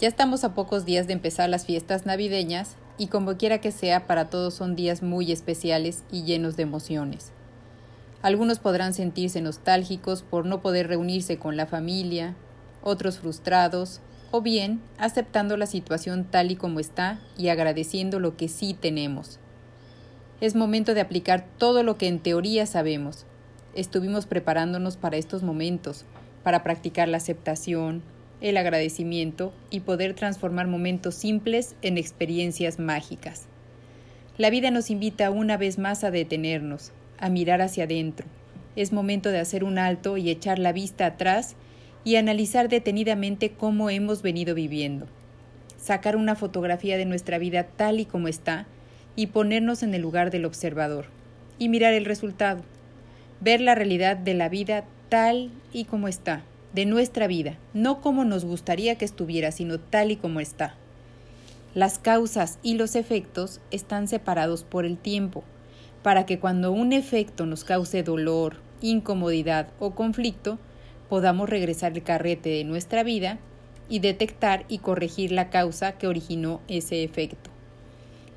Ya estamos a pocos días de empezar las fiestas navideñas y como quiera que sea, para todos son días muy especiales y llenos de emociones. Algunos podrán sentirse nostálgicos por no poder reunirse con la familia, otros frustrados, o bien aceptando la situación tal y como está y agradeciendo lo que sí tenemos. Es momento de aplicar todo lo que en teoría sabemos. Estuvimos preparándonos para estos momentos, para practicar la aceptación, el agradecimiento y poder transformar momentos simples en experiencias mágicas. La vida nos invita una vez más a detenernos, a mirar hacia adentro. Es momento de hacer un alto y echar la vista atrás y analizar detenidamente cómo hemos venido viviendo. Sacar una fotografía de nuestra vida tal y como está y ponernos en el lugar del observador y mirar el resultado. Ver la realidad de la vida tal y como está, de nuestra vida, no como nos gustaría que estuviera, sino tal y como está. Las causas y los efectos están separados por el tiempo, para que cuando un efecto nos cause dolor, incomodidad o conflicto, podamos regresar el carrete de nuestra vida y detectar y corregir la causa que originó ese efecto.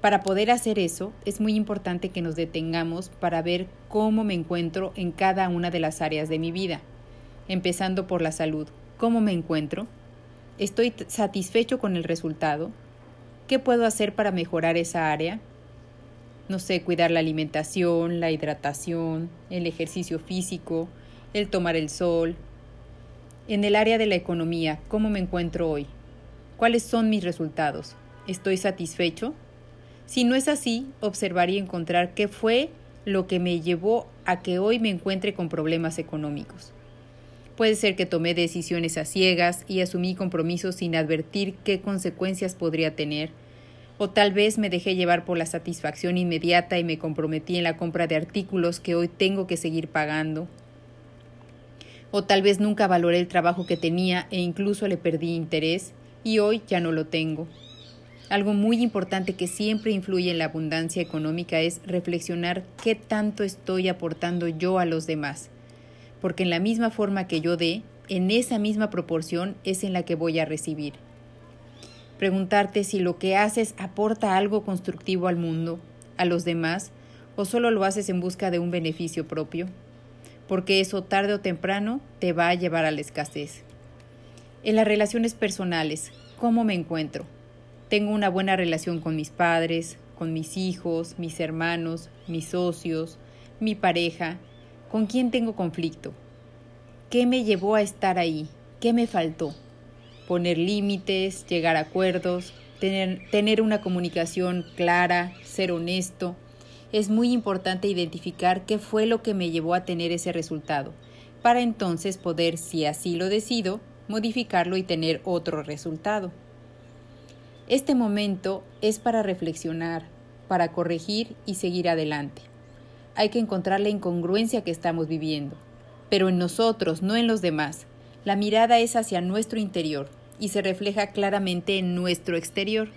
Para poder hacer eso, es muy importante que nos detengamos para ver cómo me encuentro en cada una de las áreas de mi vida empezando por la salud. ¿Cómo me encuentro? ¿Estoy satisfecho con el resultado? ¿Qué puedo hacer para mejorar esa área? No sé, cuidar la alimentación, la hidratación, el ejercicio físico, el tomar el sol. En el área de la economía, ¿cómo me encuentro hoy? ¿Cuáles son mis resultados? ¿Estoy satisfecho? Si no es así, observar y encontrar qué fue lo que me llevó a que hoy me encuentre con problemas económicos. Puede ser que tomé decisiones a ciegas y asumí compromisos sin advertir qué consecuencias podría tener. O tal vez me dejé llevar por la satisfacción inmediata y me comprometí en la compra de artículos que hoy tengo que seguir pagando. O tal vez nunca valoré el trabajo que tenía e incluso le perdí interés y hoy ya no lo tengo. Algo muy importante que siempre influye en la abundancia económica es reflexionar qué tanto estoy aportando yo a los demás porque en la misma forma que yo dé, en esa misma proporción es en la que voy a recibir. Preguntarte si lo que haces aporta algo constructivo al mundo, a los demás, o solo lo haces en busca de un beneficio propio, porque eso tarde o temprano te va a llevar a la escasez. En las relaciones personales, ¿cómo me encuentro? Tengo una buena relación con mis padres, con mis hijos, mis hermanos, mis socios, mi pareja, ¿Con quién tengo conflicto? ¿Qué me llevó a estar ahí? ¿Qué me faltó? Poner límites, llegar a acuerdos, tener, tener una comunicación clara, ser honesto. Es muy importante identificar qué fue lo que me llevó a tener ese resultado, para entonces poder, si así lo decido, modificarlo y tener otro resultado. Este momento es para reflexionar, para corregir y seguir adelante hay que encontrar la incongruencia que estamos viviendo, pero en nosotros, no en los demás. La mirada es hacia nuestro interior y se refleja claramente en nuestro exterior.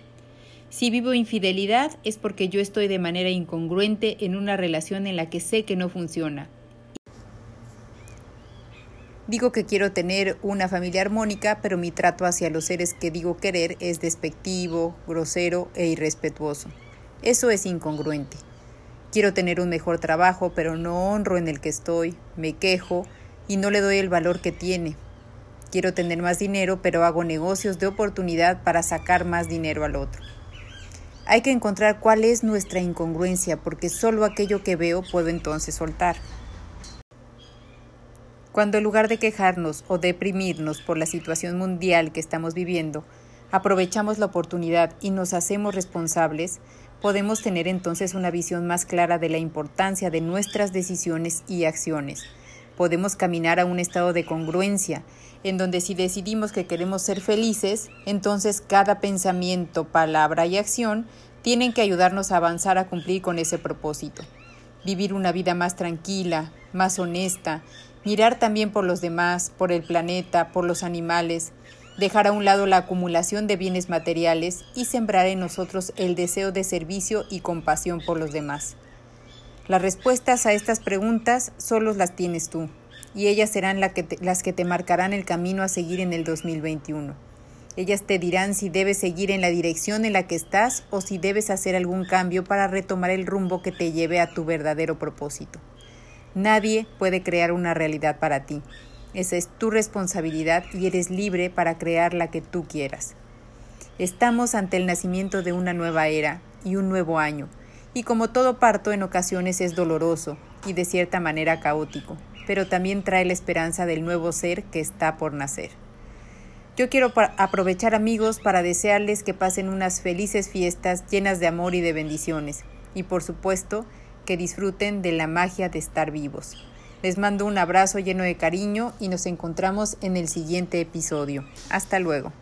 Si vivo infidelidad es porque yo estoy de manera incongruente en una relación en la que sé que no funciona. Digo que quiero tener una familia armónica, pero mi trato hacia los seres que digo querer es despectivo, grosero e irrespetuoso. Eso es incongruente. Quiero tener un mejor trabajo, pero no honro en el que estoy, me quejo y no le doy el valor que tiene. Quiero tener más dinero, pero hago negocios de oportunidad para sacar más dinero al otro. Hay que encontrar cuál es nuestra incongruencia, porque solo aquello que veo puedo entonces soltar. Cuando en lugar de quejarnos o deprimirnos por la situación mundial que estamos viviendo, aprovechamos la oportunidad y nos hacemos responsables, podemos tener entonces una visión más clara de la importancia de nuestras decisiones y acciones, podemos caminar a un estado de congruencia, en donde si decidimos que queremos ser felices, entonces cada pensamiento, palabra y acción tienen que ayudarnos a avanzar a cumplir con ese propósito. Vivir una vida más tranquila, más honesta, mirar también por los demás, por el planeta, por los animales, dejar a un lado la acumulación de bienes materiales y sembrar en nosotros el deseo de servicio y compasión por los demás. Las respuestas a estas preguntas solo las tienes tú, y ellas serán las que te marcarán el camino a seguir en el 2021. Ellas te dirán si debes seguir en la dirección en la que estás o si debes hacer algún cambio para retomar el rumbo que te lleve a tu verdadero propósito. Nadie puede crear una realidad para ti. Esa es tu responsabilidad y eres libre para crear la que tú quieras. Estamos ante el nacimiento de una nueva era y un nuevo año, y como todo parto en ocasiones es doloroso y de cierta manera caótico, pero también trae la esperanza del nuevo ser que está por nacer. Yo quiero aprovechar amigos para desearles que pasen unas felices fiestas llenas de amor y de bendiciones, y por supuesto que disfruten de la magia de estar vivos. Les mando un abrazo lleno de cariño y nos encontramos en el siguiente episodio. Hasta luego.